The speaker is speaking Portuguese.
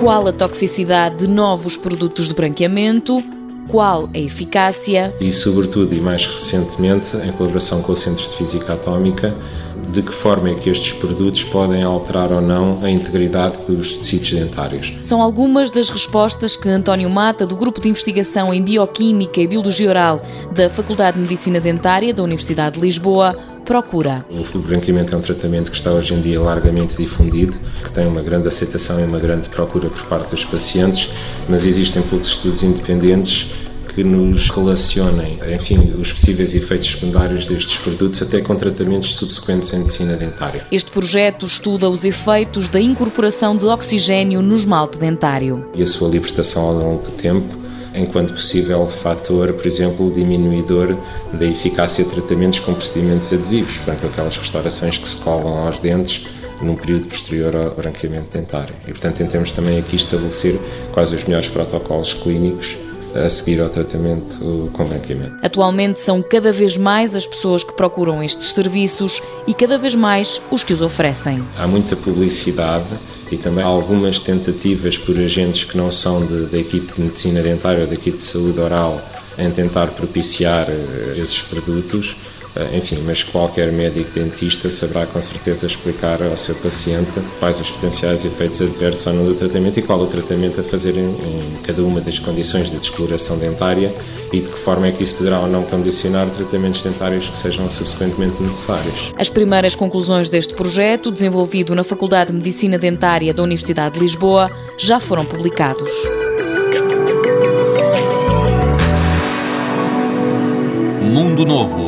Qual a toxicidade de novos produtos de branqueamento? Qual a eficácia? E, sobretudo, e mais recentemente, em colaboração com o Centro de Física Atómica, de que forma é que estes produtos podem alterar ou não a integridade dos tecidos dentários. São algumas das respostas que António Mata, do Grupo de Investigação em Bioquímica e Biologia Oral da Faculdade de Medicina Dentária da Universidade de Lisboa, procura. O branqueamento é um tratamento que está hoje em dia largamente difundido, que tem uma grande aceitação e uma grande procura por parte dos pacientes, mas existem poucos estudos independentes que nos relacionem, enfim, os possíveis efeitos secundários destes produtos até com tratamentos subsequentes em medicina dentária. Este projeto estuda os efeitos da incorporação de oxigênio no esmalte dentário. E a sua libertação ao longo do tempo enquanto possível fator, por exemplo, diminuidor da eficácia de tratamentos com procedimentos adesivos, portanto, aquelas restaurações que se colam aos dentes num período posterior ao branqueamento dentário. E, portanto, tentamos também aqui estabelecer quais os melhores protocolos clínicos a seguir ao tratamento com branqueamento. Atualmente são cada vez mais as pessoas que procuram estes serviços e cada vez mais os que os oferecem. Há muita publicidade e também algumas tentativas por agentes que não são de, da equipe de medicina dentária ou da equipe de saúde oral em tentar propiciar eh, esses produtos enfim, mas qualquer médico dentista saberá com certeza explicar ao seu paciente quais os potenciais efeitos adversos ou não do tratamento e qual o tratamento a fazer em, em cada uma das condições de descoloração dentária e de que forma é que isso poderá ou não condicionar tratamentos dentários que sejam subsequentemente necessários. As primeiras conclusões deste projeto, desenvolvido na Faculdade de Medicina Dentária da Universidade de Lisboa, já foram publicados. Mundo Novo